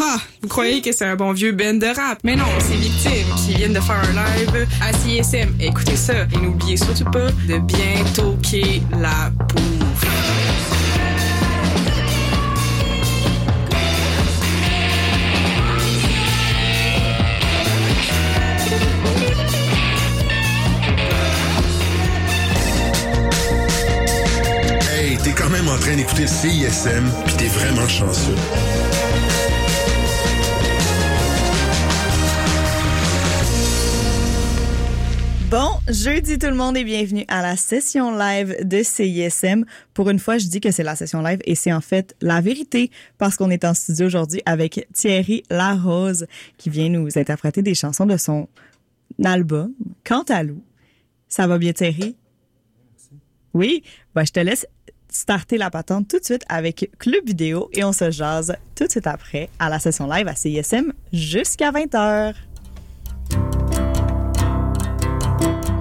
Ah, vous croyez que c'est un bon vieux band de rap? Mais non, c'est Victime qui viennent de faire un live à CSM. Écoutez ça et n'oubliez surtout pas de bien toquer la pouffe. Hey, t'es quand même en train d'écouter CISM, puis t'es vraiment chanceux. Bon, jeudi tout le monde et bienvenue à la session live de CISM. Pour une fois, je dis que c'est la session live et c'est en fait la vérité parce qu'on est en studio aujourd'hui avec Thierry Larose qui vient nous interpréter des chansons de son album Cantalou. Ça va bien Thierry? Oui, bah, je te laisse starter la patente tout de suite avec Club Vidéo et on se jase tout de suite après à la session live à CISM jusqu'à 20h. Thank you.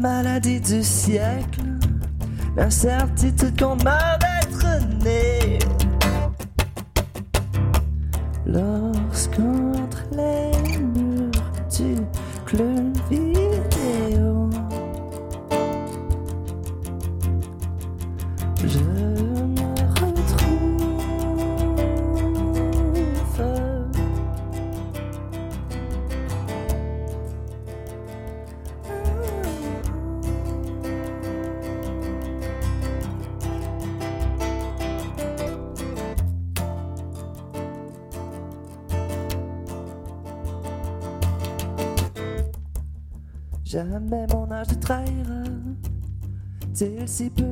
Maladie du siècle, l'incertitude qu'on m'a d'être né. Lorsqu'entre les murs du club Si peu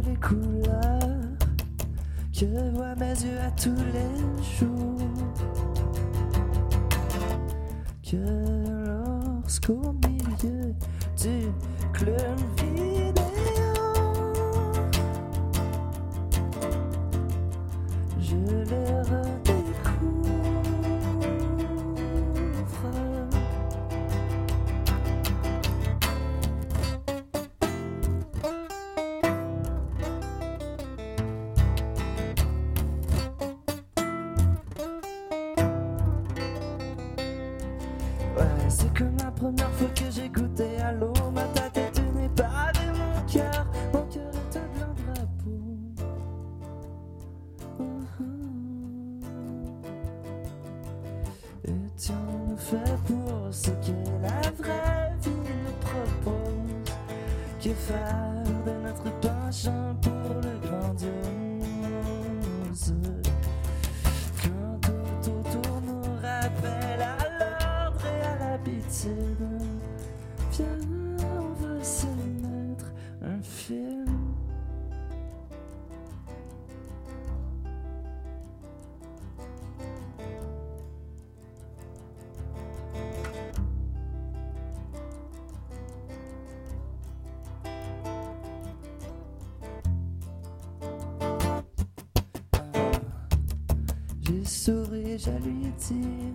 J'ai souri, je lui dit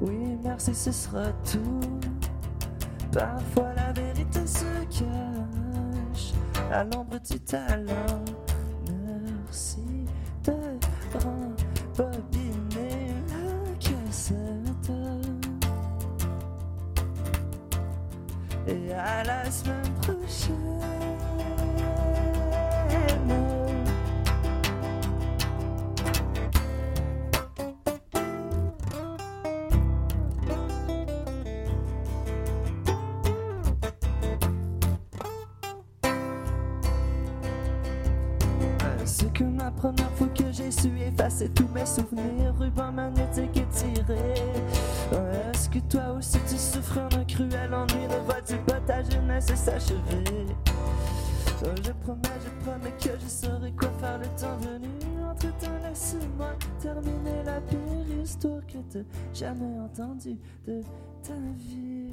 Oui, merci, ce sera tout. Parfois la vérité se cache à l'ombre du talent. de ta vie.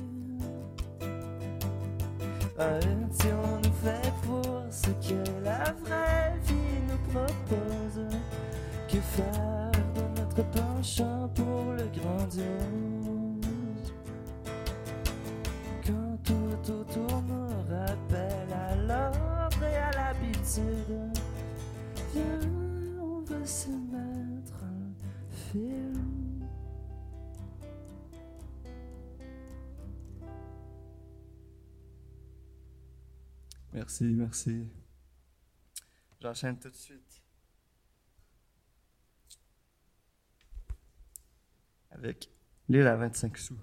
On fait Merci, merci. J'enchaîne tout de suite avec l'île à 25 sous.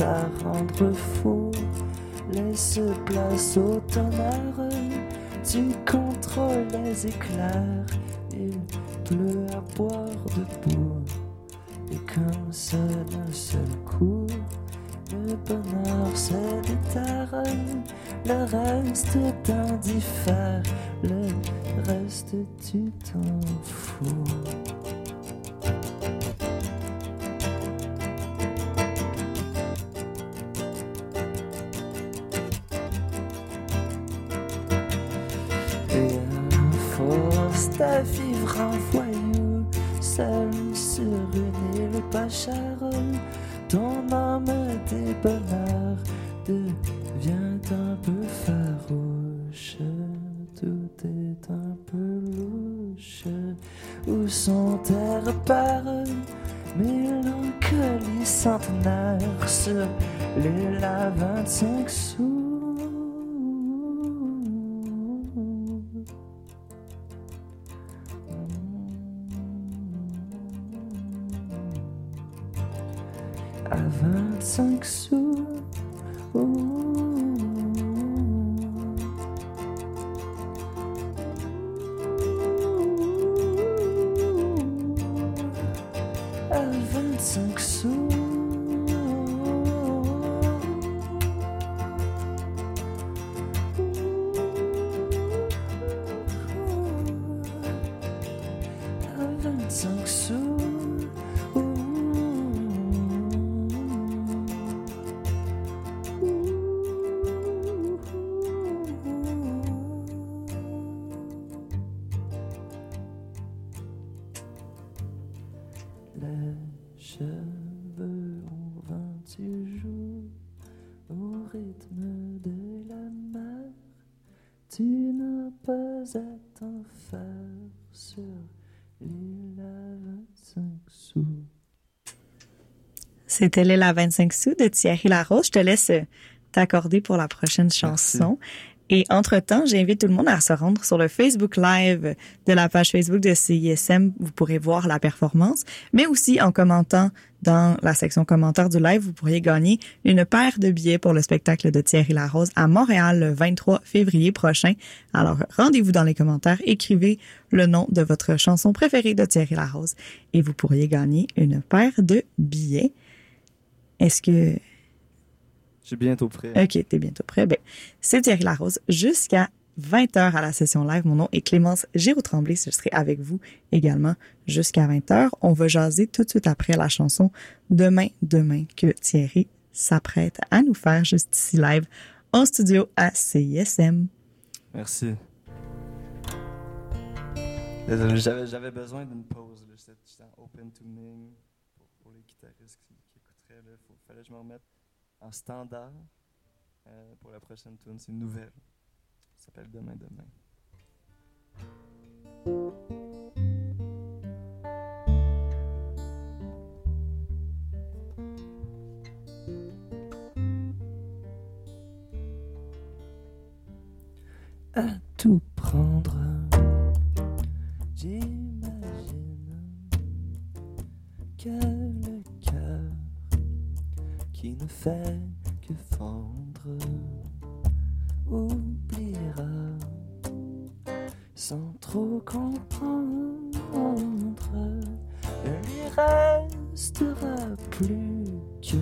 à rendre fou. Laisse place au tonnerre, tu contrôles les éclairs. Il pleut à boire debout, et comme ça d'un seul coup, le bonheur se déterre, le reste t'indiffère, le reste du temps. C'était la 25 sous de Thierry Larose. Je te laisse euh, t'accorder pour la prochaine chanson. Et entre-temps, j'invite tout le monde à se rendre sur le Facebook Live de la page Facebook de CISM. Vous pourrez voir la performance, mais aussi en commentant dans la section commentaires du live, vous pourriez gagner une paire de billets pour le spectacle de Thierry Larose à Montréal le 23 février prochain. Alors, rendez-vous dans les commentaires, écrivez le nom de votre chanson préférée de Thierry Larose et vous pourriez gagner une paire de billets. Est-ce que Je suis bientôt prêt. OK, t'es bientôt prêt. Ben, c'est Thierry Larose jusqu'à 20h à la session live. Mon nom est Clémence Giraud-Tremblay. Je serai avec vous également jusqu'à 20h. On va jaser tout de suite après la chanson Demain, demain que Thierry s'apprête à nous faire juste ici live en studio à CISM. Merci. J'avais, besoin d'une pause. J'étais, en open tuning pour, pour les guitaristes fallait que je me remette en standard euh, pour la prochaine tune. C'est une nouvelle. Ça s'appelle Demain, demain. à tout prendre. J'imagine que qui ne fait que fendre oubliera sans trop comprendre. Il lui restera plus que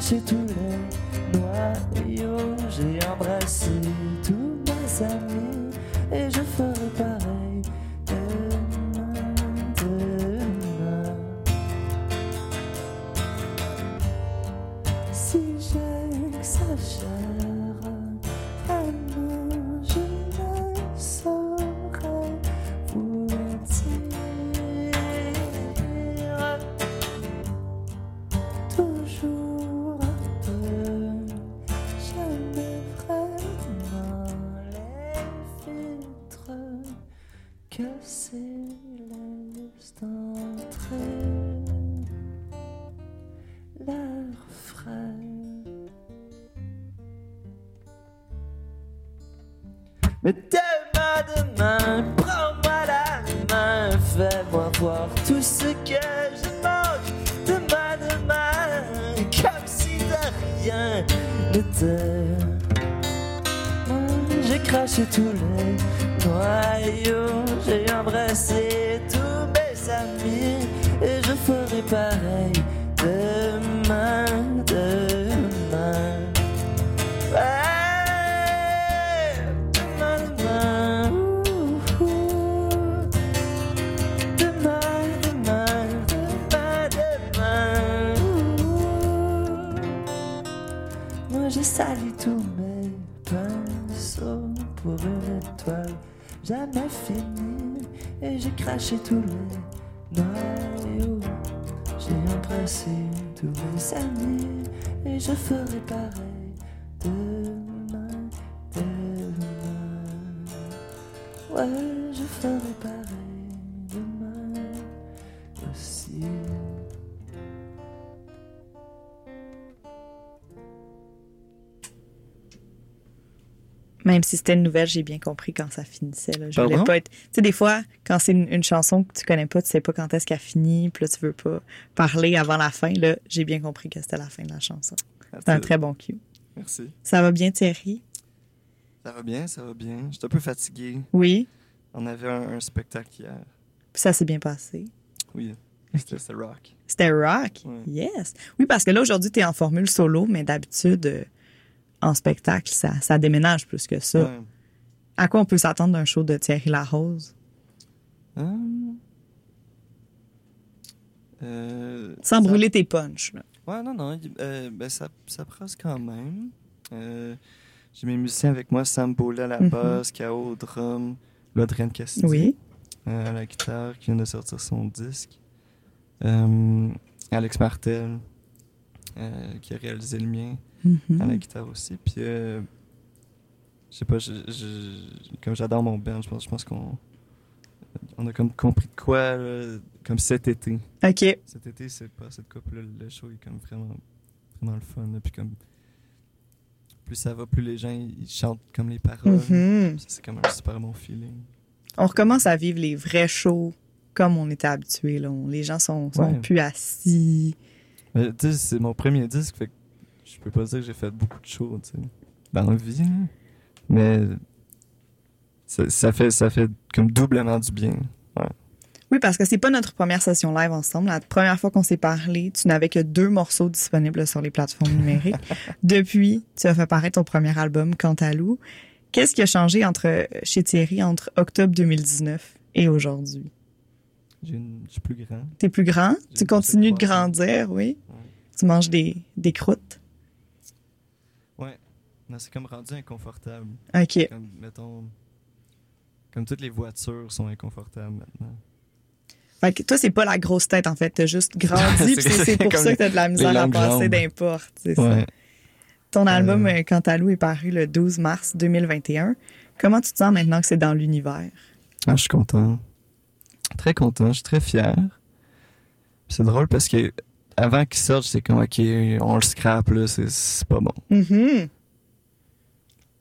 Craché tous les noyaux, j'ai embrassé tous mes amis pour une étoile jamais finie. Et j'ai craché tous les noyaux. J'ai embrassé tous mes amis. Et je ferai pareil. Même si c'était une nouvelle, j'ai bien compris quand ça finissait. Là. Je voulais pas être. Tu sais, des fois, quand c'est une, une chanson que tu connais pas, tu sais pas quand est-ce qu'elle finit, puis là, tu veux pas parler avant la fin. Là, j'ai bien compris que c'était la fin de la chanson. C'est un très bon cue. Merci. Ça va bien, Thierry? Ça va bien, ça va bien. J'étais un peu fatigué. Oui. On avait un, un spectacle hier. Puis ça s'est bien passé. Oui, c'était c'était rock. C'était rock? Ouais. Yes. Oui, parce que là, aujourd'hui, tu es en formule solo, mais d'habitude, euh, en spectacle, ça, ça déménage plus que ça. Ouais. À quoi on peut s'attendre d'un show de Thierry Larose? Hum. Euh, Sans ça- brûler tes punchs. là. Ouais, non, non. euh, ben, ça, ça presse quand même. Euh, J'ai mes musiciens avec moi, Sam Bola à la Mhm. basse, K.O. au drum, Lodrian Oui. euh, à la guitare, qui vient de sortir son disque. Euh, Alex Martel, euh, qui a réalisé le mien, Mhm. à la guitare aussi. Puis, euh, je sais pas, je, je- comme j'adore mon band, je pense, je pense qu'on on a comme compris de quoi, là, comme cet été. OK. Cet été, c'est pas cette coupe-là. Le show est comme vraiment, vraiment le fun. là. Puis comme, plus ça va, plus les gens ils chantent comme les paroles. Mhm. Ça, C'est comme un super bon feeling. On recommence à vivre les vrais shows comme on était habitué. Les gens sont, sont Ouais. plus assis. Tu sais, c'est mon premier disque, fait que je peux pas dire que j'ai fait beaucoup de shows, tu sais, dans la vie. là. Mais ça, ça fait, ça fait comme doublement du bien. Oui, parce que c'est pas notre première session live ensemble. La première fois qu'on s'est parlé, tu n'avais que deux morceaux disponibles sur les plateformes numériques. Depuis, tu as fait paraître ton premier album, Cantalou. Qu'est-ce qui a changé entre chez Thierry entre octobre 2019 et aujourd'hui? Je suis plus grand. T'es plus grand, tu continues de grandir, oui. Ouais. Tu manges des, des croûtes? Non, c'est comme rendu inconfortable. OK. Comme, mettons, comme toutes les voitures sont inconfortables maintenant. Fait que toi, c'est pas la grosse tête, en fait. T'as juste grandi, puis c'est pour ça que t'as de la misère à passer d'importe. c'est ça. Ton album Euh. euh, Cantalou est paru le 12 mars 2021. Comment tu te sens maintenant que c'est dans l'univers? Ah, je suis content. Très content, je suis très fier. C'est drôle parce que avant qu'il sorte, c'est comme, OK, on le scrape, là, c'est- c'est pas bon. Mhm.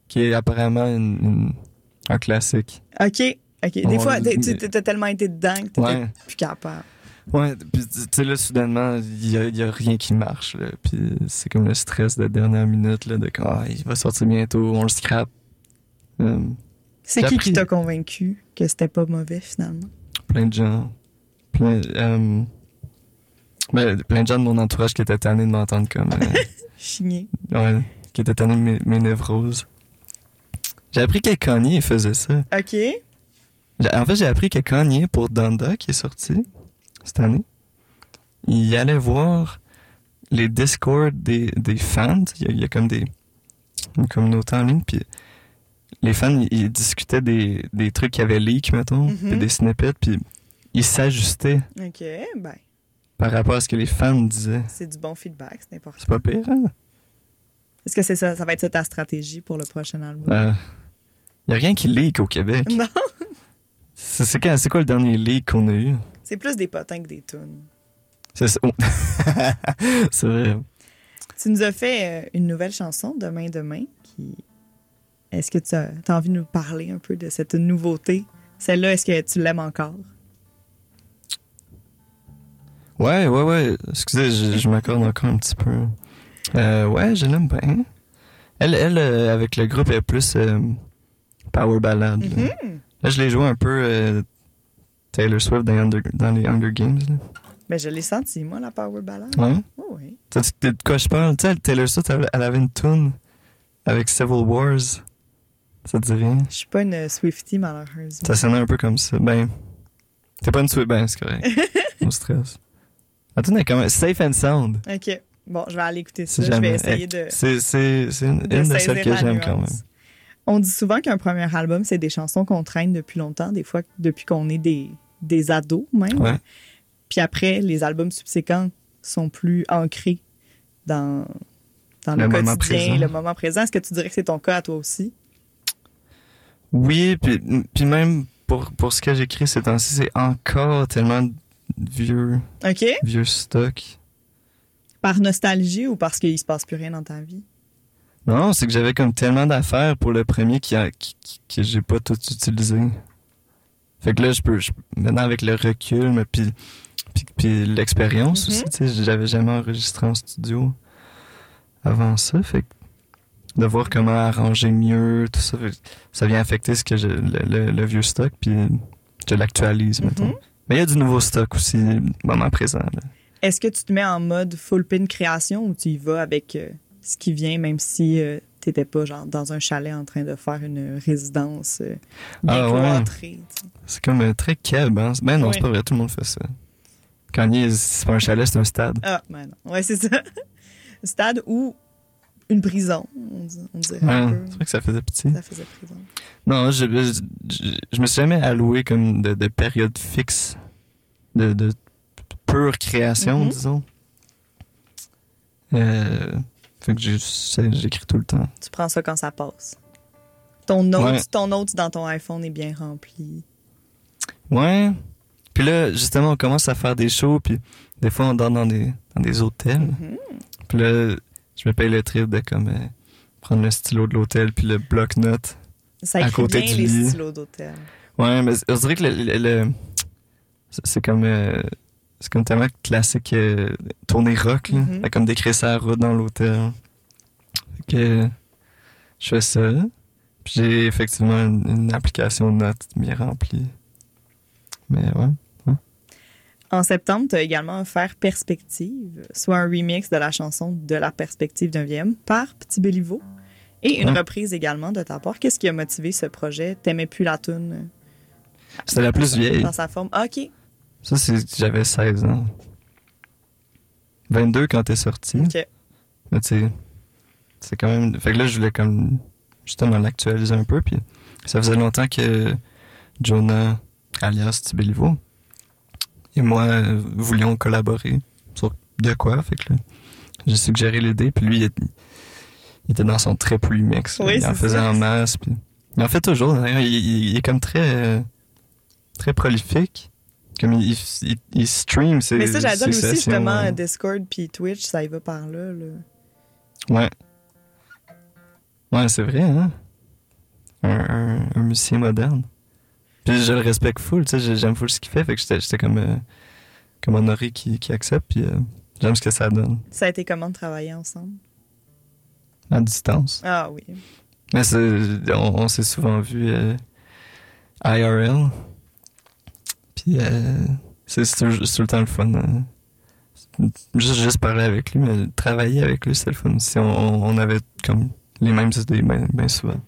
Qui est apparemment une- une- un classique. OK. OK. Des On- fois, tu t'as tellement été dedans que t'étais Ouais. plus capable. Ouais, puis tu sais, là, soudainement, il y a, rien qui marche, là. Puis c'est comme le stress de dernière minute, là, de comme, ah, il va sortir bientôt, on le scrape. Euh, C'est qui qui t'a convaincu que c'était pas mauvais, finalement? plein de gens. Plein, euh, ben, plein de gens de mon entourage qui étaient tannés de m'entendre comme. euh, Chigné. ouais, qui étaient tannés de mes, mes névroses. J'ai appris que Kanye faisait ça. OK. En fait, j'ai appris que Kanye, pour Donda, qui est sorti cette année, il allait voir les Discord des, des fans. Il y, a, il y a comme des une communauté en ligne, puis les fans, ils, discutaient des, des trucs qui avaient leak, mettons, Mhm. puis des snippets, puis ils s'ajustaient OK. Ben, par rapport à ce que les fans disaient. c'est du bon feedback, c'est important. C'est pas pire, hein? Est-ce que c'est ça, ça va être ça ta stratégie pour le prochain album? Euh, y a rien qui leak au Québec. Non, C'est quoi le dernier leak qu'on a eu? c'est plus des potins que des tunes. C'est ça. oh. c'est vrai. Tu nous as fait euh, une nouvelle chanson, Demain, Demain, qui... Est-ce que tu as, envie de nous parler un peu de cette nouveauté? Celle-là, est-ce que tu l'aimes encore? Ouais, ouais, ouais. Excusez, je, je m'accorde encore un petit peu. Euh, ouais, je l'aime bien. Elle, elle euh, avec le groupe, elle est plus euh, power ballad. là. Mhm. Là, je l'ai joué un peu euh, Taylor Swift dans, les Hunger- dans les Hunger Games. Là. Ben, je l'ai senti, moi, la power ballad. Ouais? Oh, oui. Tu sais de quoi je parle? Tu sais, Taylor Swift, elle, elle avait une tune avec Civil Wars. Ça te dit rien? Je suis pas une Swiftie, malheureusement. Ça sonnait un peu comme ça. Ben, t'es pas une Swift, ben, c'est correct. On stress. La tune est quand même Safe and Sound. OK. Bon, je vais aller écouter ça. Je vais essayer de, C'est, c'est, c'est une, de une de celles que j'aime quand même. On dit souvent qu'un premier album, c'est des chansons qu'on traîne depuis longtemps, des fois depuis qu'on est des, des ados même. Ouais. Puis après, les albums subséquents sont plus ancrés dans, dans le, Le moment quotidien, présent. le moment présent. Est-ce que tu dirais que c'est ton cas à toi aussi? Oui, puis, puis même pour, pour ce que j'écris ces temps-ci, c'est encore tellement vieux, vieux stock. Par nostalgie ou parce qu'il se passe plus rien dans ta vie? Non, c'est que j'avais comme tellement d'affaires pour le premier qui a, qui, qui- que j'ai pas tout utilisé. Fait que là, je peux, je- maintenant avec le recul, mais puis, puis, puis l'expérience Mhm. aussi, tu sais, j'avais jamais enregistré en studio avant ça, fait que de voir comment arranger mieux, tout ça, ça vient affecter ce que je, le, le- le vieux stock, puis je l'actualise, mettons. Mhm. Mais il y a du nouveau stock aussi, moment présent. là. Est-ce que tu te mets en mode full pin création ou tu y vas avec euh, ce qui vient, même si euh, t'étais pas genre dans un chalet en train de faire une résidence euh, Ah ouais. tu sais? C'est comme euh, très keb, hein? Ben non, c'est pas vrai, tout le monde fait ça. Kanye, c'est pas un chalet, c'est un stade. Ah, ben non. Ouais, c'est ça. Stade ou une prison, on, dit- on dirait Ouais, peu. c'est vrai que ça faisait petit. Ça faisait prison. Non, je, je, je, je me suis jamais alloué comme de, de période fixe de, de pure création, Mhm. disons. Euh, fait que j'écris tout le temps. Tu prends ça quand ça passe. Ton note, Ouais. ton note dans ton iPhone est bien rempli. Ouais. Puis là, justement, on commence à faire des shows, puis des fois, on dort dans des, dans des hôtels. Mhm. Puis là, je me paye le trip de comme euh, prendre le stylo de l'hôtel puis le bloc-notes. Ça À côté bien du les lit. stylos d'hôtel. Ouais, mais on dirait que le, le- le- c'est- c'est comme euh, c'est comme tellement classique euh, tournée rock là. Fait comme d'écrire la route dans l'hôtel. Fait que je fais ça. Puis j'ai effectivement une, une application de notes bien remplie. Mais ouais. En septembre, tu as également offert Perspective, soit un remix de la chanson De la perspective d'un vieil homme par Petit Béliveau. Et une Ouais. reprise également de ta part. Qu'est-ce qui a motivé ce projet? T'aimais plus la tune C'était la plus vieille. dans sa forme? Ah, OK. Ça, c'est j'avais 16 ans. 22 quand t'es sorti. OK. Mais tu sais, c'est quand même. Fait que là, je voulais comme justement l'actualiser un peu. Puis ça faisait longtemps que Jonah, alias Tibéliveau, et moi euh, voulions collaborer sur de quoi. Fait que là, j'ai suggéré l'idée. Puis lui, il, était dans son trip remix. Oui, il en faisait ça. en masse. Puis il en fait toujours. D'ailleurs, il, il- il est comme très, euh, très prolifique. Comme il, il, il stream ses Mais ça, ses aussi, justement, euh, Discord puis Twitch, ça y va par là. là. Ouais. Ouais, c'est vrai, hein? Un, un, un musicien moderne. Puis je le respecte full, tu sais, j'ai- j'aime full ce qu'il fait, fait que j'étais comme, euh, comme honoré qui, qui accepte, puis euh, j'aime ce que ça donne, Ça a été comment de travailler ensemble? à distance. Ah oui. Mais c'est- on, on s'est souvent vu euh, IRL, puis euh, c'est c'est tout, c'est tout le temps le fun. euh. Juste, juste parler avec lui, mais travailler avec lui, c'est le fun. Si on, avait comme les mêmes idées bien souvent.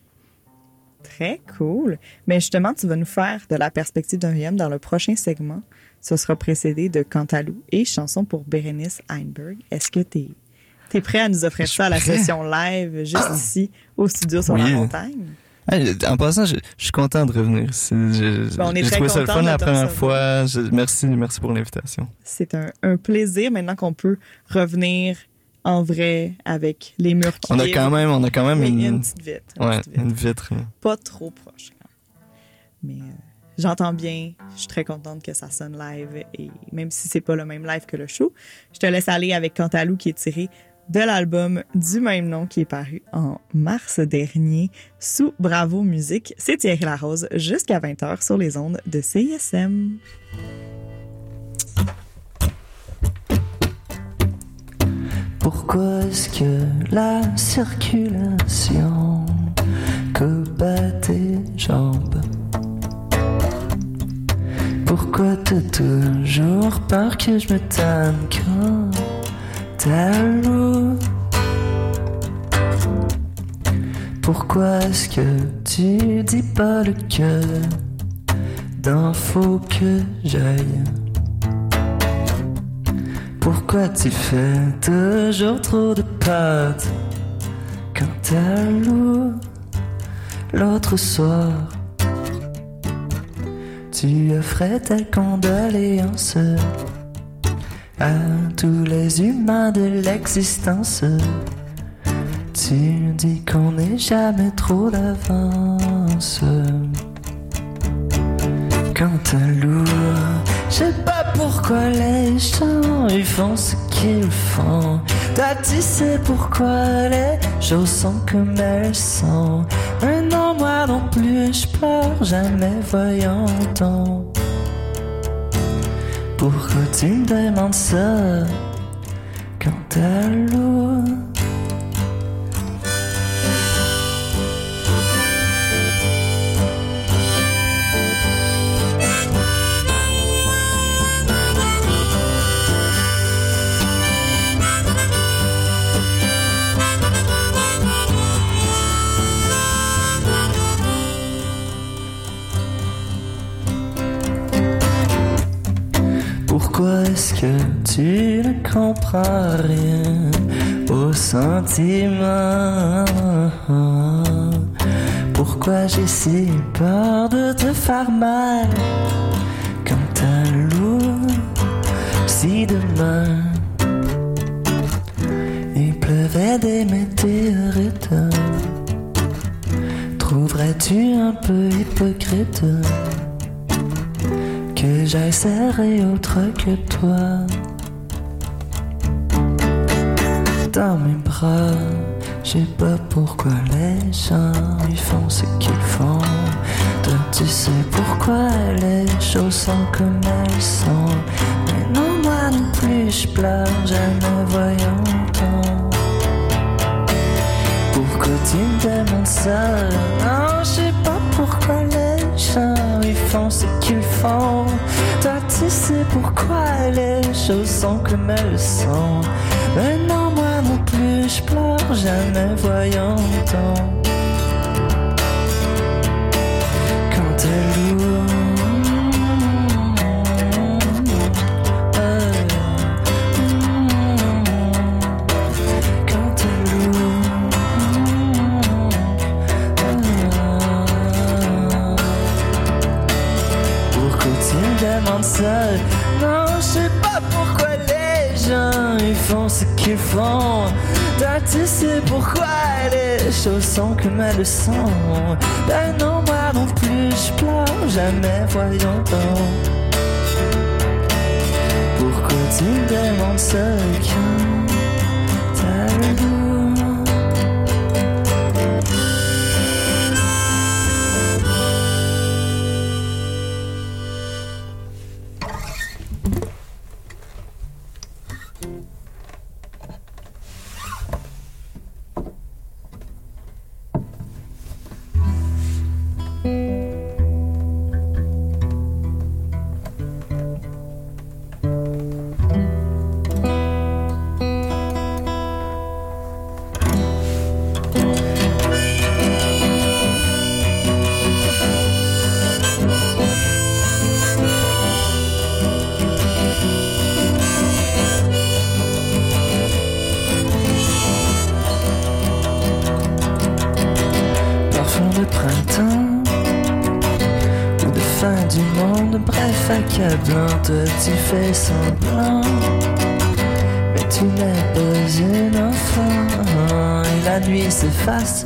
Très cool. Mais justement, tu vas nous faire de la perspective d'un homme dans le prochain segment. Ce sera précédé de Cantalou et chanson pour Bérénice Heinberg. Est-ce que tu es, prêt à nous offrir ça à la prêt. session live juste ici au studio sur Oui. la montagne? En passant, je, je suis content de revenir. Je- Ben, on est J'ai très trouvé ça le fun la première fois. Je- merci, merci pour l'invitation. C'est un, un plaisir maintenant qu'on peut revenir en vrai avec les murs qui On a quand même, on a quand même une, une petite vitre. une ouais, petite vitre. une vitre. là. Pas trop proche. quand même. Mais euh, j'entends bien. Je suis très contente que ça sonne live. Et même si c'est pas le même live que le show, je te laisse aller avec Cantalou qui est tiré de l'album du même nom qui est paru en mars dernier sous Bravo Musique. C'est Thierry Larose jusqu'à 20h sur les ondes de CISM. Pourquoi est-ce que la circulation combat tes jambes? Pourquoi t'as toujours peur que je me tanne quand Pourquoi est-ce que tu dis pas le cœur d'infos que j'aille? Pourquoi tu fais toujours trop de pâtes quand t'as l'eau l'autre soir? Tu offrais tes condoléances à tous les humains de l'existence. Tu dis qu'on n'est jamais trop d'avance. Quand un loup, je sais pas pourquoi les gens ils font ce qu'ils font. Toi tu sais pourquoi les choses sont comme elles sont. Maintenant moi non plus je pleure jamais voyant ton. Pourquoi tu me demandes ça? Quand un loup? Que tu ne comprends rien au sentiment. Pourquoi j'ai si peur de te faire mal quand t'as lourd si demain il pleuvait des météorites. Trouverais-tu un peu hypocrite? Serrer autre que toi dans mes bras. Je sais pas pourquoi les gens ils font ce qu'ils font. Toi tu sais pourquoi les choses sont comme elles sont. Mais non moi non plus je pleure jamais voyant tant. Pourquoi tu me demandes ça? Non ce qu'ils font. Toi tu sais pourquoi les choses sont comme elles sont. Mais non moi non plus je pleure jamais voyant tant. Choses sont comme elles sont. Ben non, moi non plus, je pleure jamais tant. Pourquoi tu me demandes ça quand bref, accablant, toi tu fais semblant. Mais tu n'es pas une enfant, et la nuit s'efface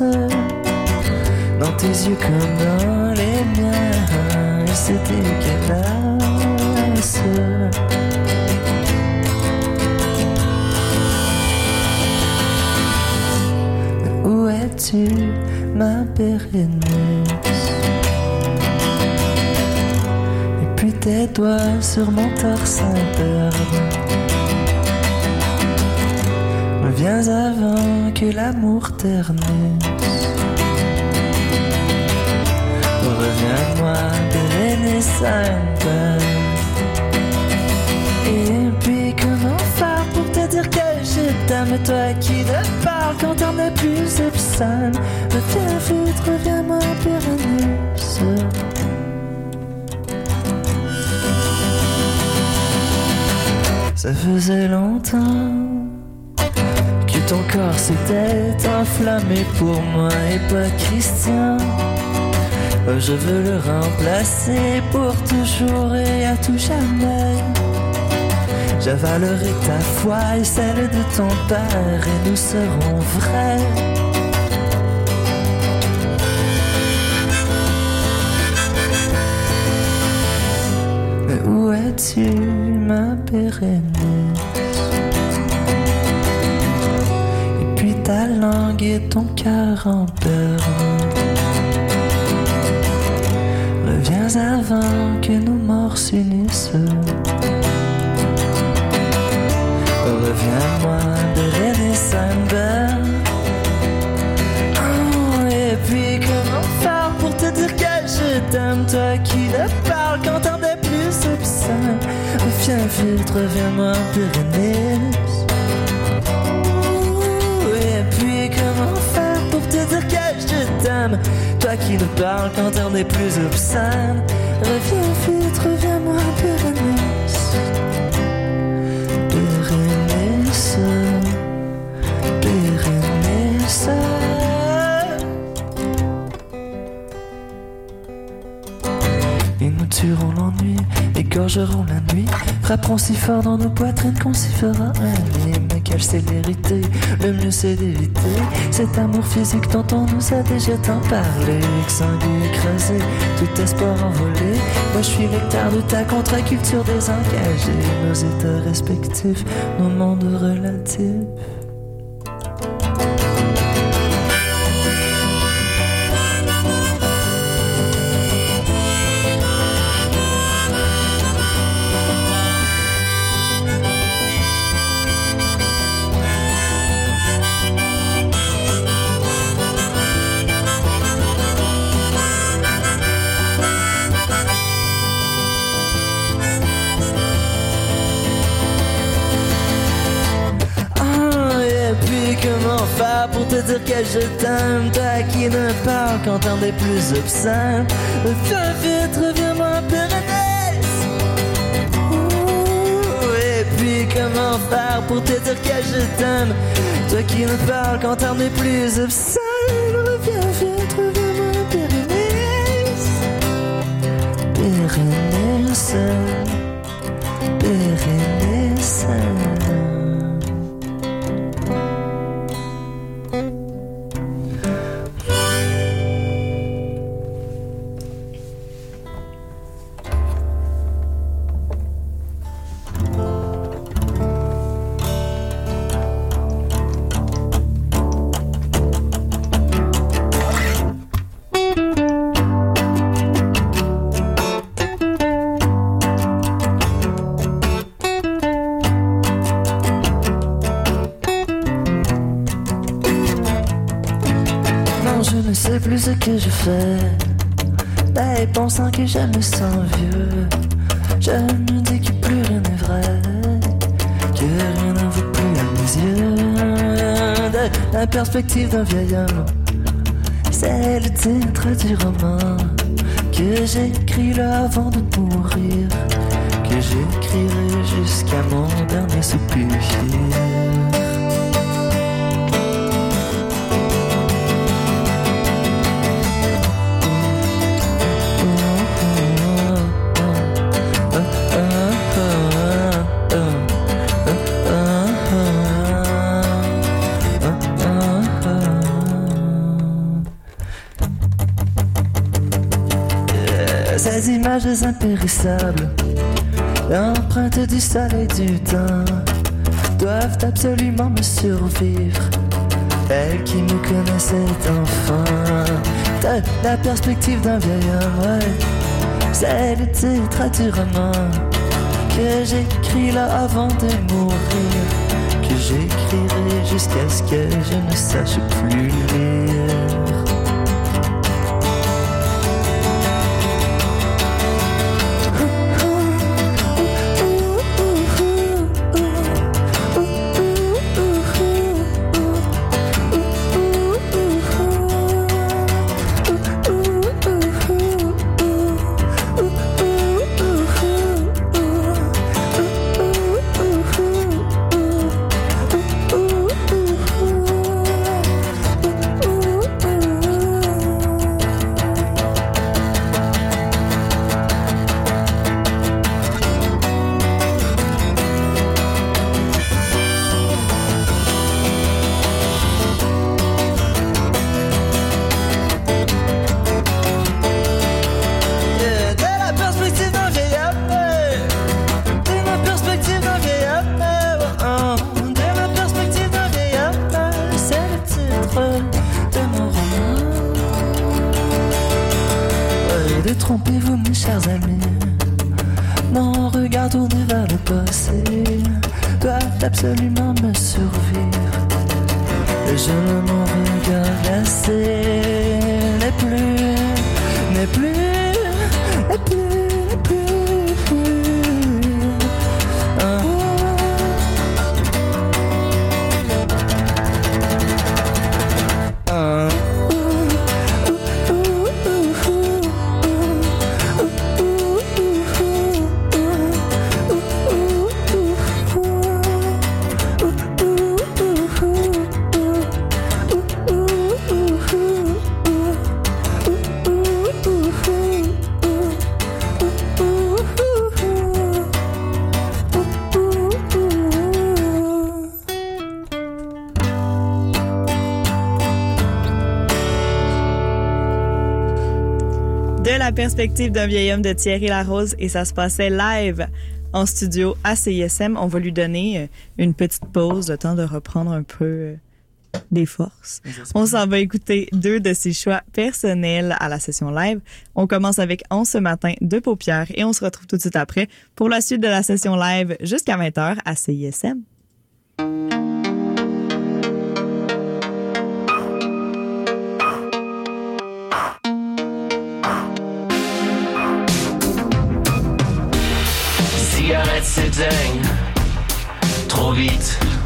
dans tes yeux comme dans les miens, et c'est dégueulasse. Où es-tu, ma Bérénice tes doigts sur mon torse interne Viens avant que l'amour ternisse. Reviens-moi, Bérénice Sainte et puis comment faire pour te dire que je t'aime Toi qui ne parles quand on n'est plus obscène? Reviens vite, reviens-moi Bérénice Ça faisait longtemps que ton corps s'était enflammé pour moi et pas Christian Oh, je veux le remplacer pour toujours et à tout jamais. J'avalerai ta foi et celle de ton père et nous serons vrais. Mais où es-tu, Et puis ta langue et ton cœur en berne. Reviens avant que nos morts s'unissent. Reviens-moi, Bérénice Sandberg. Oh, et puis comment faire pour te dire que je t'aime, toi qui ne parles qu'entendre des plus obscènes. Vite, reviens-moi, Bérénice. Oh, et puis comment faire pour te dire que je t'aime, toi qui ne parles qu'entendre des plus obscènes. Reviens vite, reviens-moi, Bérénice. Égorgerons la nuit, frapperons si fort dans nos poitrines qu'on s'y fera un lit. Mais quelle célérité, le mieux c'est d'éviter cet amour physique dont on nous a déjà tant parlé. Exsangué, écrasé, tout espoir envolé. Moi je suis lecteur de ta contre-culture désengagée, nos états respectifs, nos mondes relatifs. Dire que je t'aime Toi qui ne parles qu'entendre des plus obscènes Viens vite, reviens-moi, Ouh, Et puis comment faire pour te dire que je t'aime? Toi qui ne parles qu'entendre des plus obscènes Reviens vite, reviens-moi, Bérénice Bérénice Bérénice que je me sens vieux, je me dis que plus rien n'est vrai, que rien ne vaut plus à mes yeux. La perspective d'un vieil homme, c'est le titre du roman que j'écris là avant de mourir, que j'écrirai jusqu'à mon dernier soupir. Images impérissables, empreintes du sol et du temps, doivent absolument me survivre. Elle qui me connaissait enfant, de la perspective d'un vieil homme, ouais. C'est le titre du roman que j'écris là avant de mourir, que j'écrirai jusqu'à ce que je ne sache plus lire. Perspective d'un vieil homme de Thierry Larose et ça se passait live en studio à CISM. On va lui donner euh, une petite pause, le temps de reprendre un peu euh, des forces. On s'en va écouter deux de ses choix personnels à la session live. On commence avec On ce matin de paupières et on se retrouve tout de suite après pour la suite de la session live jusqu'à 20h à CISM. Zeit sie denkt, trop vite.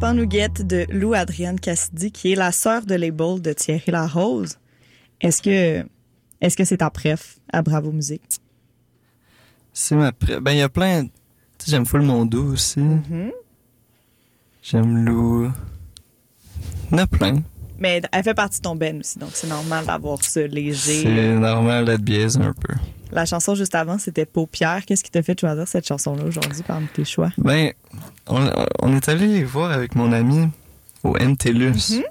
Serpent de Lou Adrienne Cassidy, qui est la sœur de label de Thierry Larose. Est-ce que est-ce que c'est ta préf à Bravo Musique? C'est ma pré- Ben, il y a plein. Tu sais, j'aime full Mondo aussi. Mhm. J'aime Lou. Il y en a plein. Mais elle fait partie de ton ben aussi, donc c'est normal d'avoir ce léger. C'est normal d'être biaisé un peu. La chanson juste avant, c'était Paupière. Qu'est-ce qui t'a fait choisir cette chanson-là aujourd'hui parmi tes choix? Ben, on, on est allé les voir avec mon ami au MTLUS.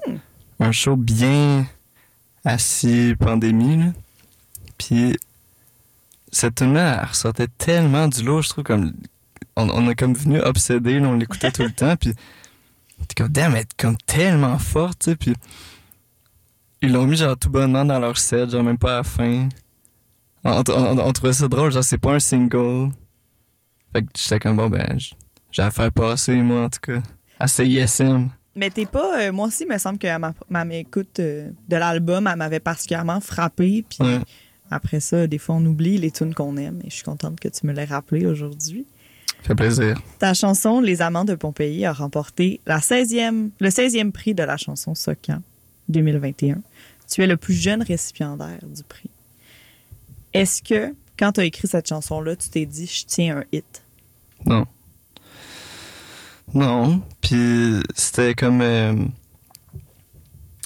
Un show bien assis pandémie, là. Puis, cette tune-là, ressortait tellement du lot, je trouve, comme. On, on a comme venu obsédé, on l'écoutait tout le temps, puis. T'es comme, damn, elle est comme tellement forte, tu sais, puis. Ils l'ont mis, genre, tout bonnement dans leur set, genre, même pas à la fin. On, on- on- on trouvait ça drôle, genre, c'est pas un single. Fait que j'étais comme, bon, ben, j'ai à faire passer, moi, en tout cas, à CISM. Mais t'es pas. euh, moi aussi, il me semble que ma, ma écoute euh, de l'album, elle m'avait particulièrement frappée. Puis Ouais. après ça, des fois, on oublie les tunes qu'on aime. Et je suis contente que tu me l'aies rappelé aujourd'hui. Fait plaisir. Ta chanson Les Amants de Pompéi a remporté la 16e, le 16e prix de la chanson Socan 2021. Tu es le plus jeune récipiendaire du prix. Est-ce que, quand tu as écrit cette chanson-là, tu t'es dit, je tiens un hit? Non. Non. Puis c'était comme. euh,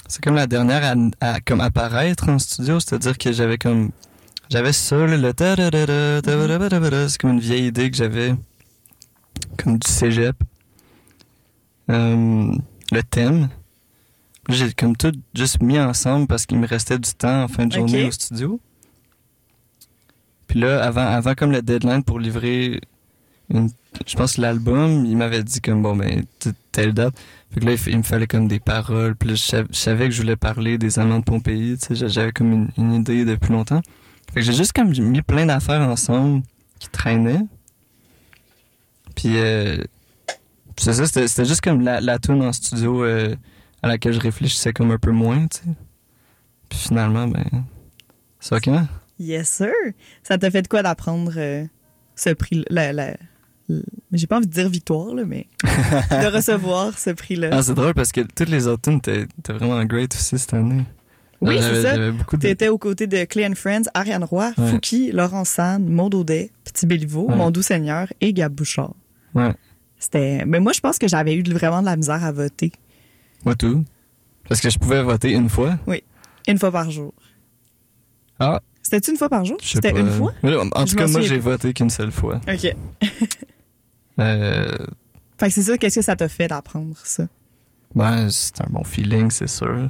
c'est comme la dernière à, comme apparaître en studio, c'est-à-dire que j'avais comme. J'avais ça, le. C'est comme une vieille idée que j'avais. Comme du cégep. Le thème. J'ai comme tout juste mis ensemble parce qu'il me restait du temps en fin de journée au studio. Là, avant, avant comme le deadline pour livrer une- je pense l'album, il m'avait dit comme bon ben telle date. Fait que là il, me fallait comme des paroles. Puis là, je, sav- je savais que je voulais parler des amants de Pompéi. Tu sais, j'a- j'avais comme une, idée depuis longtemps. Fait que j'ai juste comme mis plein d'affaires ensemble qui traînaient. Puis euh, c'est ça, c'était c'était juste comme la, la tune en studio euh, à laquelle je réfléchissais comme un peu moins, tu sais. Puis finalement, ben, c'est ok. hein? Yes, sir. Ça t'a fait de quoi d'apprendre euh, ce prix, la- la- j'ai pas envie de dire victoire, là, mais de recevoir ce prix-là. Ah, c'est drôle parce que toutes les étaient étaient vraiment great aussi cette année. Oui, c'est ça. Beaucoup de. T'étais aux côtés de Clay and Friends, Ariane Roy, Ouais. Fouki, Laurent San, Maud Audet, Petit Béliveau, Ouais. Mon Doux Seigneur et Gab Bouchard. Ouais, C'était. Mais moi, je pense que j'avais eu vraiment de la misère à voter moi tout. Parce que je pouvais voter une fois. une fois par jour. Ah, C'était une fois par jour? C'était une fois? En tout cas, moi, j'ai voté qu'une seule fois. OK. Euh, Fait que c'est ça, qu'est-ce que ça t'a fait d'apprendre ça? ben, c'est un bon feeling, c'est sûr.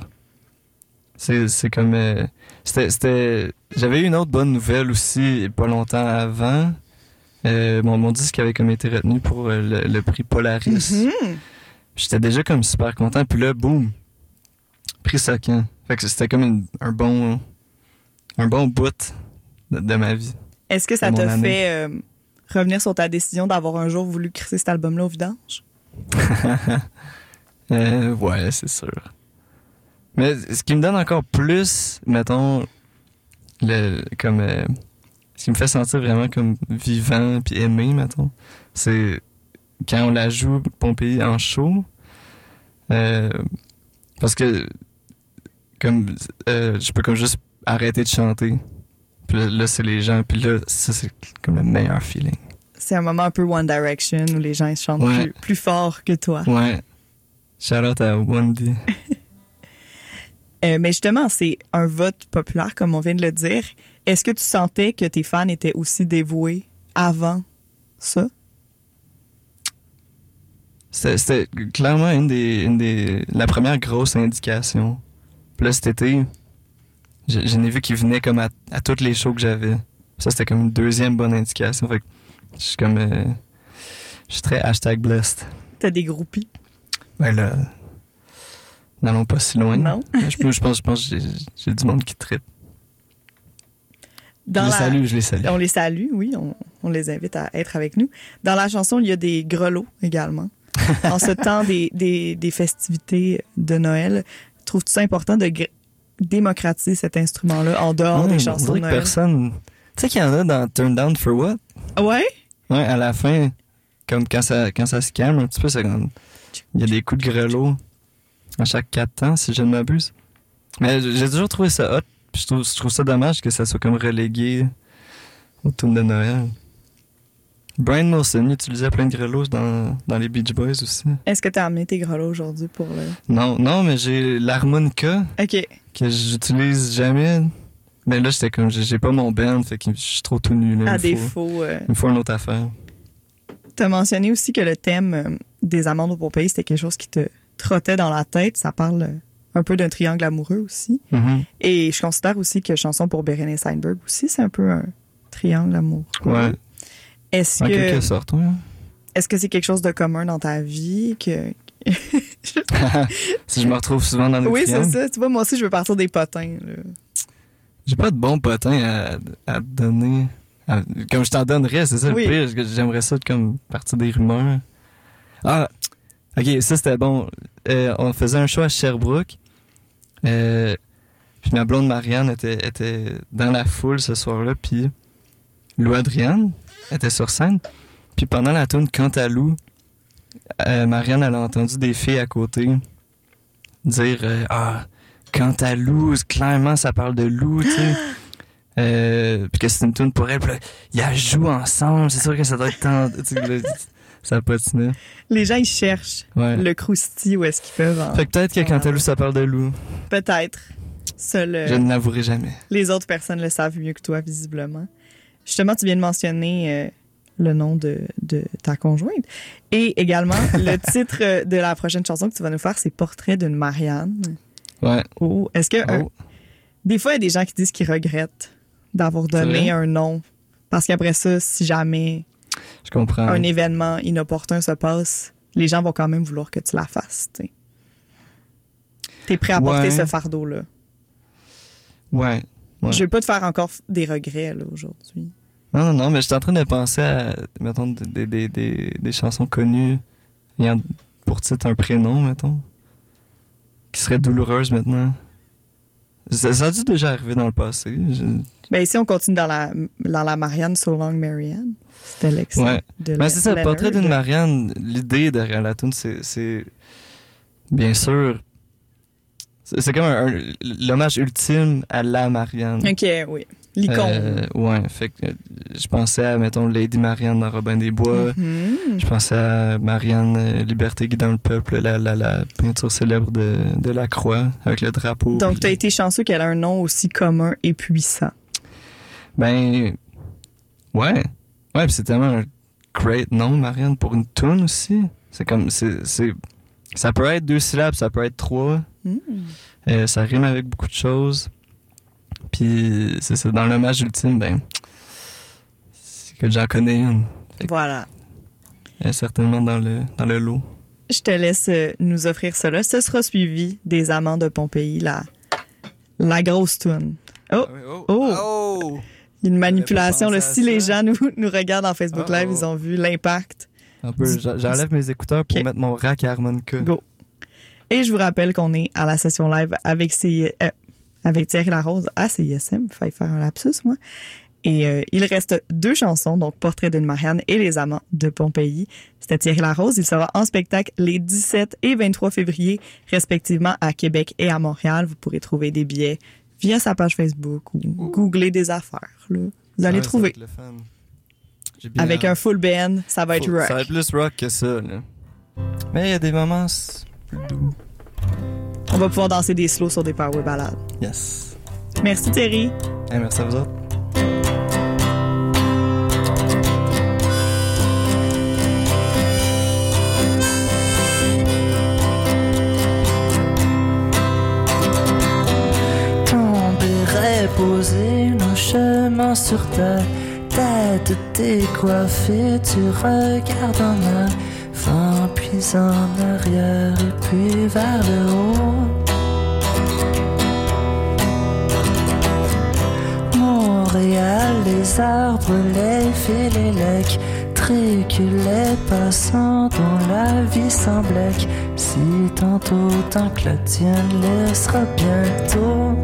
C'est, comme. euh, c'était, c'était, j'avais eu une autre bonne nouvelle aussi, pas longtemps avant. Euh, mon, mon disque avait comme été retenu pour euh, le, le prix Polaris. Mhm. J'étais déjà comme super content. Puis là, boum, prix Socan. Fait que c'était comme une- un bon un bon bout de, de ma vie. Est-ce que ça t'a fait euh, revenir sur ta décision d'avoir un jour voulu crisser cet album-là au vidange? Euh, ouais, c'est sûr. Mais ce qui me donne encore plus, mettons, le, comme, euh, ce qui me fait sentir vraiment comme vivant puis aimé, mettons, c'est quand on la joue Pompéi en show. Parce que, comme, je peux comme juste arrêter de chanter. Puis là, c'est les gens. Puis là, ça, c'est comme le meilleur feeling. C'est un moment un peu One Direction où les gens ils chantent Ouais. plus, plus fort que toi. Ouais. Shout out à Wendy. Euh, mais justement, c'est un vote populaire, comme on vient de le dire. Est-ce que tu sentais que tes fans étaient aussi dévoués avant ça? C'était c'était clairement une des, une des, la première grosse indication. Puis là, cet été, je, je n'ai vu qu'il venait comme à, à toutes les shows que j'avais. Ça, c'était comme une deuxième bonne indication. Fait que je suis comme, euh, je suis très hashtag blessed. T'as des groupies? Ben là, n'allons pas si loin. Non. je, peux- je pense, je pense que j'ai du monde qui tripe. Dans je les la- salue, je les salue. On les salue, oui, on, on les invite à être avec nous. Dans la chanson, il y a des grelots également. en ce temps des, des, des festivités de Noël, trouves-tu ça important de démocratiser cet instrument-là en dehors Ouais, des on chansons de Noël? personne. Tu sais qu'il y en a dans Turn Down for What? Ouais? Ouais, à la fin, comme quand ça, quand ça se calme un petit peu, c'est comme. Il y a des coups de grelot à chaque quatre temps, si je ne m'abuse. Mais j'ai toujours trouvé ça hot. Je trouve, je trouve ça dommage que ça soit comme relégué au tour de Noël. Brian Wilson il utilisait plein de grelots dans, dans les Beach Boys aussi. Est-ce que tu as amené tes grelots aujourd'hui pour le. Non, non, mais j'ai l'harmonica OK. que j'utilise jamais. Mais là, j'étais comme, j'ai pas mon band, fait que je suis trop tout nu. Là, À faut, défaut. euh, il me faut une autre affaire. Tu as mentionné aussi que le thème euh, des amandes au Pompéi, c'était quelque chose qui te trottait dans la tête. Ça parle euh, un peu d'un triangle amoureux aussi. Mhm. Et je considère aussi que Chanson pour Bérénice Steinberg aussi, c'est un peu un triangle amoureux. Ouais, Est-ce en que quelque sorte, ouais. est-ce que c'est quelque chose de commun dans ta vie que si je me retrouve souvent dans les Oui, c'est ça. Tu vois, moi aussi, je veux partir des potins. là. J'ai pas de bons potins à, à te donner. À- comme je t'en donnerais, c'est ça Oui. le pire. J'aimerais ça comme partir des rumeurs. Ah, ok, ça c'était bon. Euh, on faisait un show à Sherbrooke. Euh, puis ma blonde Marianne était, était dans la foule ce soir-là. Puis Lou Adrienne était sur scène. Puis pendant la tune Cantalou, euh, Marianne elle a entendu des filles à côté dire euh, Ah, Cantalou, clairement ça parle de loup, tu sais. Euh, puis que c'est une tune pour elle. Puis là, ils jouent ensemble. C'est sûr que ça doit être tant. ça patinait. Les gens, ils cherchent Ouais. le croustilles où est-ce qu'ils peuvent. en- Fait que peut-être que Cantalou, ça parle de loup. Peut-être. Seul, Je ne l'avouerai jamais. les autres personnes le savent mieux que toi, visiblement. Justement, tu viens de mentionner euh, le nom de, de ta conjointe. Et également, le titre euh, de la prochaine chanson que tu vas nous faire, c'est Portrait d'une Marianne. Ouais. Oh, est-ce que. euh, Oh. des fois, il y a des gens qui disent qu'ils regrettent d'avoir donné un nom. Parce qu'après ça, si jamais Je comprends. un événement inopportun se passe, les gens vont quand même vouloir que tu la fasses. tu sais. T'es prêt à porter ce fardeau-là. Ouais. Ouais. Je vais pas te faire encore des regrets là, aujourd'hui. Non, non, non, mais j'étais en train de penser à, mettons, des, des, des, des chansons connues ayant pour titre un prénom, mettons, qui seraient douloureuses maintenant. Ça, ça a dû déjà arriver dans le passé. Je- Ben ici, on continue dans la, dans la Marianne So Long Marianne. C'était l'extrait Ouais. de Mais c'est ça, le portrait d'une Marianne, l'idée derrière la tune, c'est, bien sûr, c'est comme l'hommage ultime à la Marianne. Ok, oui. L'icône. Euh, ouais, fait que euh, je pensais à, mettons, Lady Marianne dans Robin des Bois. Mhm. Je pensais à Marianne, euh, Liberté guidant le peuple, la, la, la peinture célèbre de, de la croix avec le drapeau. Donc, tu as été chanceux qu'elle a un nom aussi commun et puissant. Ben, ouais. Ouais, c'est tellement un great nom, Marianne, pour une tune aussi. C'est comme, c'est, c'est, ça peut être deux syllabes, ça peut être trois. Euh, ça rime avec beaucoup de choses. Puis, c'est ça, dans l'hommage ultime, ben, c'est que j'en connais une. Voilà. Elle est certainement dans le, dans le lot. Je te laisse euh, nous offrir cela. Ce sera suivi des Amants de Pompéi, la, la grosse toune. Oh, oh. Une manipulation. Là, si les gens nous, nous regardent en Facebook Oh, Live, oh. ils ont vu l'impact. Un peu, j'enlève mes écouteurs pour Ok. mettre mon rack à harmonica. Go. Et je vous rappelle qu'on est à la session live avec, CI euh, avec Thierry Larose à CISM. Faille faire un lapsus, moi. Et euh, il reste deux chansons, donc Portrait d'une Marianne et Les Amants de Pompéi. C'était Thierry Larose. Il sera en spectacle les 17 et 23 février, respectivement à Québec et à Montréal. Vous pourrez trouver des billets via sa page Facebook ou googler des affaires. là. Vous allez Ouais, trouver. Avec un full band, ça va être rock. Ça va être plus rock que ça, là. Mais il y a des moments plus doux. On va pouvoir danser des slows sur des power ballades. Yes. Merci Thierry. Hey, merci à vous autres. Poser nos chemins sur ta tête décoiffée. Tu regardes en avant, puis en arrière et puis vers le haut. Montréal, les arbres, les fils, les lacs, les passants dont la vie semblait si tantôt tant que la tienne laissera bientôt.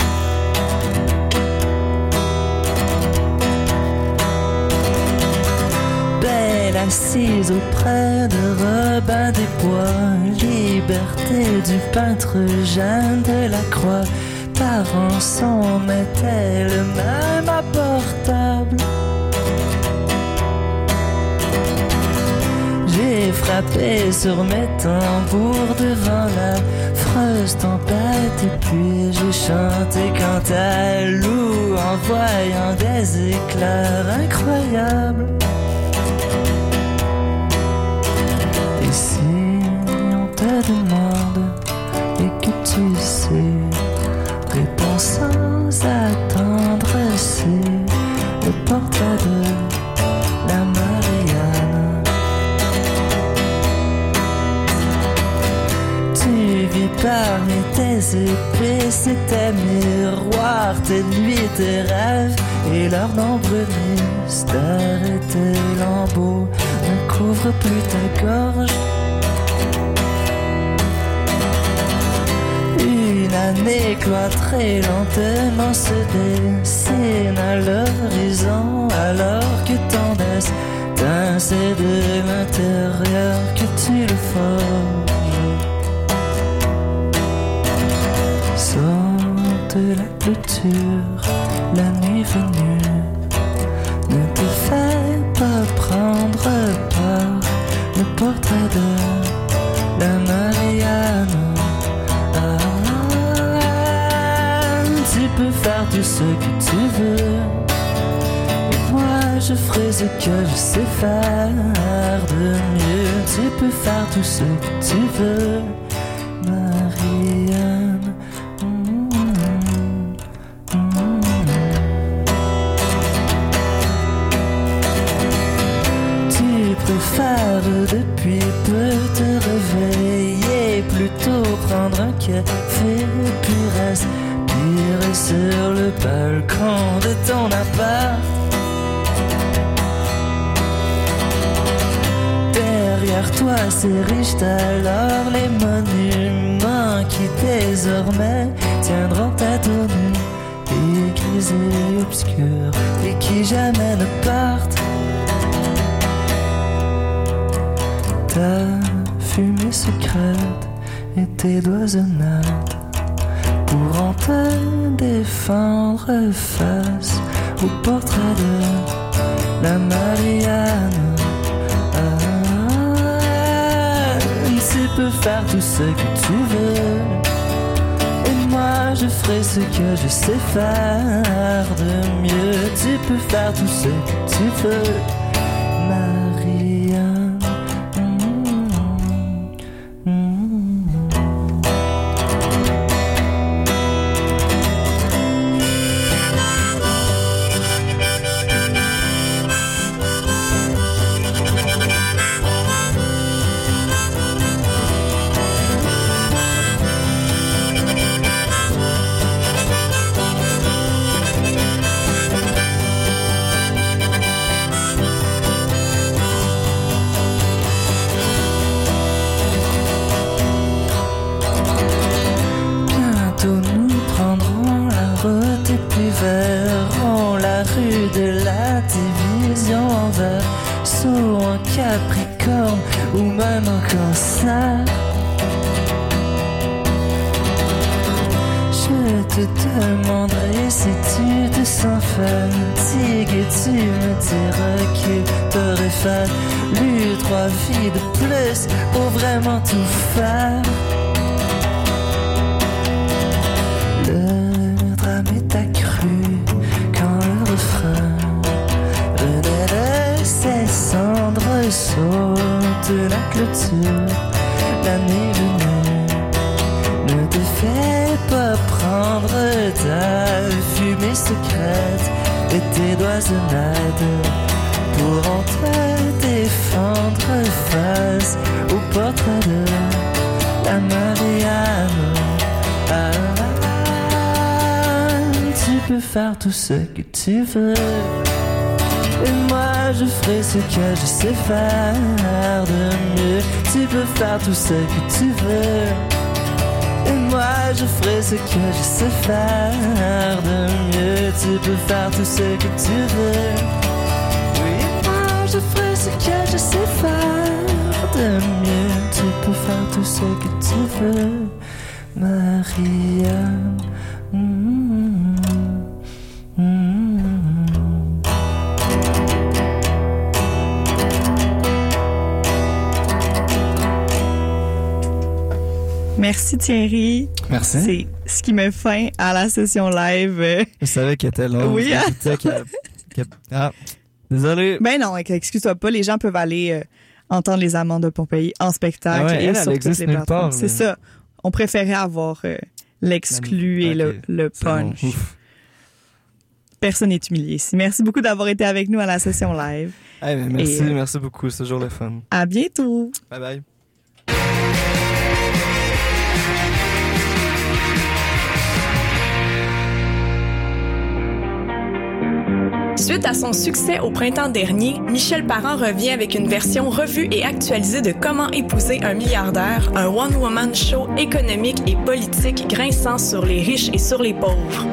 Assise auprès de Robin des Bois, liberté du peintre Jeanne de la Croix. Parents son mettait le même à portable. J'ai frappé sur mes tambours devant la freuse tempête et puis j'ai chanté quant à loup en voyant des éclairs incroyables. C'est tes miroirs, tes nuits, tes rêves et leurs nombreux mystères et tes lambeaux ne couvrent plus ta gorge. Une année cloîtrée lentement se dessine à l'horizon alors que ton destin c'est de l'intérieur que tu le forges. La clôture, la nuit venue. Ne te fais pas prendre par le portrait de la Marianne. Ah, tu peux faire tout ce que tu veux. Et moi, je ferai ce que je sais faire de mieux. Tu peux faire tout ce que tu veux, un café, puis respirer sur le balcon de ton appart. Derrière toi s'érigent alors les monuments qui désormais tiendront ta tournée. Et gris et obscurs, et qui jamais ne partent. Ta fumée secrète et tes doisonnades pourront te défendre face au portrait de la Marianne. Ah, tu peux faire tout ce que tu veux. Et moi je ferai ce que je sais faire de mieux. Tu peux faire tout ce que tu veux, en capricorne ou même en cancer. Je te demanderai si tu te sens fatigue et tu me diras que t'aurais fallu trois vies de plus pour vraiment tout faire. L'année venue ne te fais pas prendre ta fumée secrète et tes doisonnades pourront te défendre face au portrait de la Marianne. Ah, tu peux faire tout ce que tu veux. Et moi je ferai ce que je sais faire de mieux. Tu peux faire tout ce que tu veux. Et moi je ferai ce que je sais faire de mieux. Tu peux faire tout ce que tu veux. Oui, moi je ferai ce que je sais faire de mieux. Tu peux faire tout ce que tu veux, Maria. Merci Thierry. Merci. C'est ce qui met fin à la session live. Je savais qu'elle était longue. Oui, Ah, désolé. Ben non, excuse-toi pas, les gens peuvent aller euh, entendre les amants de Pompéi en spectacle Ah ouais, et elle, elle sur toutes les plateformes. C'est ça. On préférait avoir euh, l'exclu et le, bon. punch. Personne n'est humilié ici. Merci beaucoup d'avoir été avec nous à la session live. Eh ben, merci, Et, euh, merci beaucoup. C'est toujours le fun. À bientôt. Bye bye. Suite à son succès au printemps dernier, Michel Parent revient avec une version revue et actualisée de Comment épouser un milliardaire, un one-woman show économique et politique grinçant sur les riches et sur les pauvres.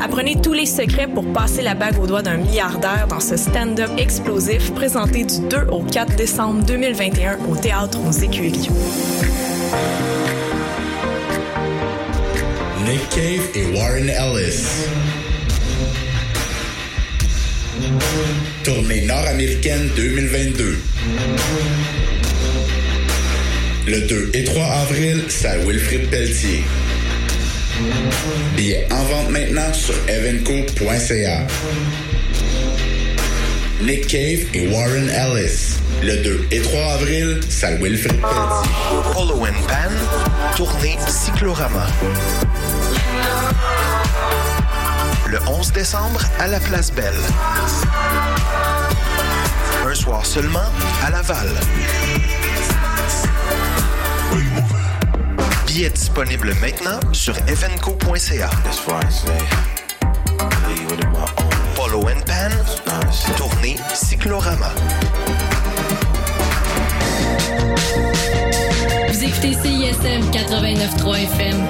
Apprenez tous les secrets pour passer la bague au doigt d'un milliardaire dans ce stand-up explosif présenté du 2 au 4 décembre 2021 au Théâtre aux Écuries. Nick Cave et Warren Ellis. Tournée nord-américaine 2022. Le 2 et 3 avril, salle Wilfrid Pelletier. Billets en vente maintenant sur evenco.ca. Nick Cave et Warren Ellis. Le 2 et 3 avril, salle Wilfrid Pelletier. And Pan, tournée Cyclorama. Le 11 décembre à la Place Belle. Un soir seulement à Laval. Billets disponibles maintenant sur evenco.ca. Polo and Pan, tournée Cyclorama. écoutez CISM 89.3 FM.